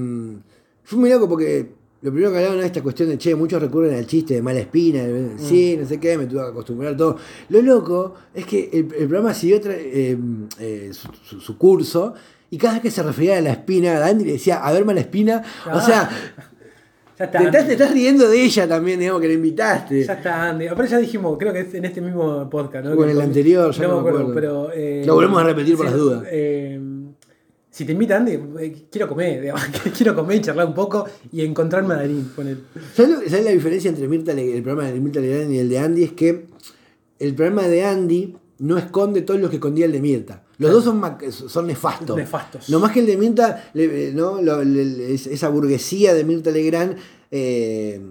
fue muy loco porque lo primero que hablaban era esta cuestión de che, muchos recurren al chiste de mala espina, de, sí, no sé qué, me tuve que acostumbrar todo. Lo loco es que el, el programa siguió tra- eh, eh, su, su- su curso y cada vez que se refería a la espina, Andy le decía, a ver mala espina. O Ah, sea, (laughs) Ya está. te estás, te Andy. estás riendo de ella también, digamos, que la invitaste. Ya está, Andy. Pero ya dijimos, creo que es en este mismo podcast, ¿no? O en el anterior, ya no, me acuerdo. Pero, eh, Lo volvemos a repetir por las dudas. eh, si te invita Andy, eh, quiero comer, (laughs) quiero comer y charlar un poco y encontrarme a Darín con él. ¿Sabes, sabes la diferencia entre Mirta, el programa de Mirta Legrand y el de Andy? Es que el programa de Andy no esconde todo lo que escondía el de Mirta. Los dos son, son nefastos. Nefastos. No más que el de Mirta, le- ¿no? Esa burguesía de Mirta Legrand eh,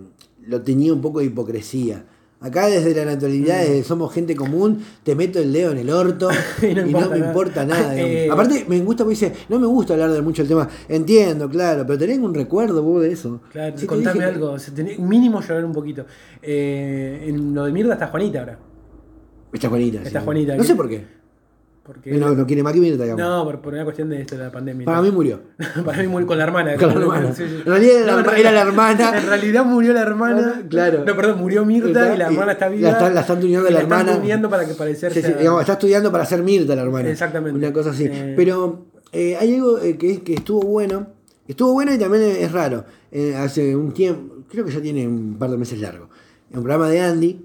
lo tenía un poco de hipocresía. Acá desde la naturalidad, Mm. desde somos gente común, te meto el dedo en el orto (laughs) Y no y no importa me importa nada. (laughs) Eh, Aparte, me gusta porque dice, no me gusta hablar de mucho el tema. Entiendo, claro, pero tenés un recuerdo vos de eso. Claro, contame dije- algo. se tenés- mínimo llorar un poquito. Eh, en lo de mierda está Juanita ahora. Está Juanita. Está sí. Juanita, No sé por qué. Porque, No, no quiere más que Mirta, digamos. No, por, por una cuestión de esto de la pandemia. Para mí murió. (laughs) Para mí murió con la hermana. Con la hermana. Sí, sí. En realidad era la No, en herma- era la hermana. En realidad murió la hermana. Claro. No, perdón, murió Mirta y la hermana está la viva. la están tuneando la hermana. tuneando para que parecerse Sí, digamos, está estudiando para ser Mirta la hermana. Exactamente. Una cosa así. Eh. Pero eh, hay algo eh, que, que estuvo bueno. Estuvo bueno y también es raro. Eh, hace un tiempo, creo que ya tiene un par de meses largo. En un programa de Andy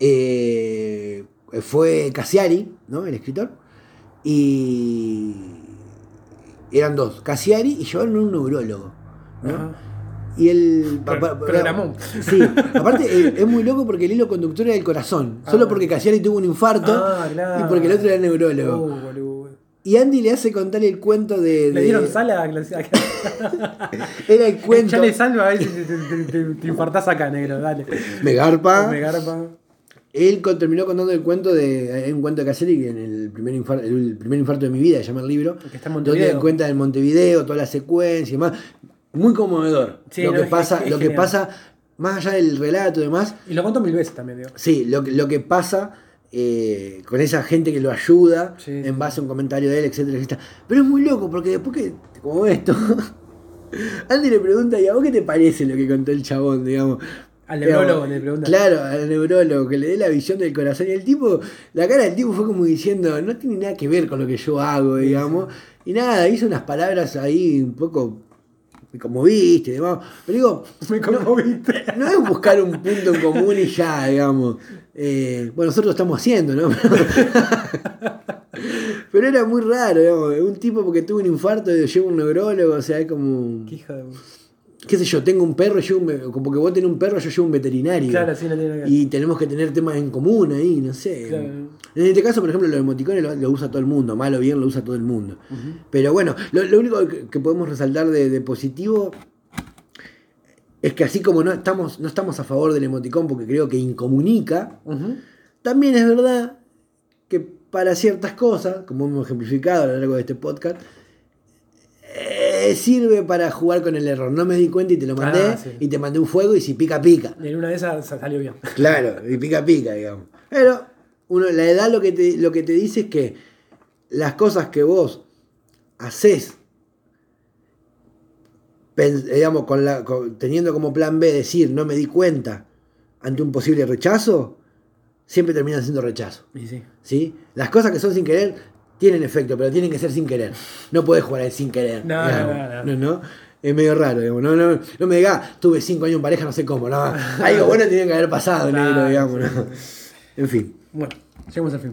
eh, fue Cassiari, ¿no? El escritor. Y eran dos, Cassiari y llevaron un neurólogo. ¿no? Ajá. Y el. Sí, aparte eh, es muy loco porque el hilo conductor era el corazón. Ah, Solo porque Cassiari tuvo un infarto Ah, claro. y porque el otro era neurólogo. Uh, boludo. Y Andy le hace contar el cuento de. Le de- dieron sal a (laughs) Era el cuento. Echale sal a ver si te, te- te- te infartás acá, negro. Dale. Me garpa. Me garpa. Él con- terminó contando el cuento de. Hay un cuento de que en el primer, infarto, el primer infarto de mi vida, se llama el libro. Que está en Donde Montevideo. cuenta en Montevideo, toda la secuencia y demás. Muy conmovedor. Sí, lo no, que es- pasa, es lo que pasa, más allá del relato y demás, Y lo contó mil veces también, digo. Sí, lo, que- lo que pasa eh, con esa gente que lo ayuda Sí, en base a un comentario de él, etcétera, etcétera. Pero es muy loco porque después que, como esto, (laughs) Andy le pregunta, ¿y a vos qué te parece lo que contó el chabón, digamos? Al neurólogo le pregunta. Claro, al neurólogo, que le dé la visión del corazón. Y el tipo, la cara del tipo fue como diciendo, no tiene nada que ver con lo que yo hago, digamos. Y nada, hizo unas palabras ahí un poco, me conmoviste, digamos. Pero digo, (laughs) Me conmoviste. no es buscar un punto en común y ya, digamos. Eh, bueno, nosotros lo estamos haciendo, ¿no? (laughs) Pero era muy raro, digamos. Un tipo porque tuvo un infarto y lleva un neurólogo, o sea, es como. Qué hija de... qué sé yo, tengo un perro, yo un como que vos tenés un perro, yo llevo un veterinario. Claro, sí, no tiene nada. Y tenemos que tener temas en común ahí, no sé. Claro. En este caso, por ejemplo, los emoticones lo, lo usa todo el mundo, mal o bien lo usa todo el mundo. Pero bueno, lo, lo único que, podemos resaltar de, de positivo es que así como no estamos, no estamos a favor del emoticón porque creo que incomunica, también es verdad que para ciertas cosas, como hemos ejemplificado a lo largo de este podcast, eh, sirve para jugar con el error. No me di cuenta y te lo mandé, Ah, sí. y te mandé un fuego y si pica, pica. Y en una de esas salió bien. (laughs) Claro, y pica pica, digamos. Pero uno, la edad lo que, te, lo que te dice es que las cosas que vos haces, digamos, con la, con- teniendo como plan B decir no me di cuenta ante un posible rechazo, siempre terminan siendo rechazo. Sí. ¿sí? Las cosas que son sin querer tienen efecto, pero tienen que ser sin querer. No puedes jugar al sin querer. No, no, no, no, no. Es medio raro, digamos. No, no, no me digas, tuve cinco años en pareja, no sé cómo. No. Algo (laughs) bueno tiene que haber pasado, negro, digamos. En fin. Bueno, llegamos al fin.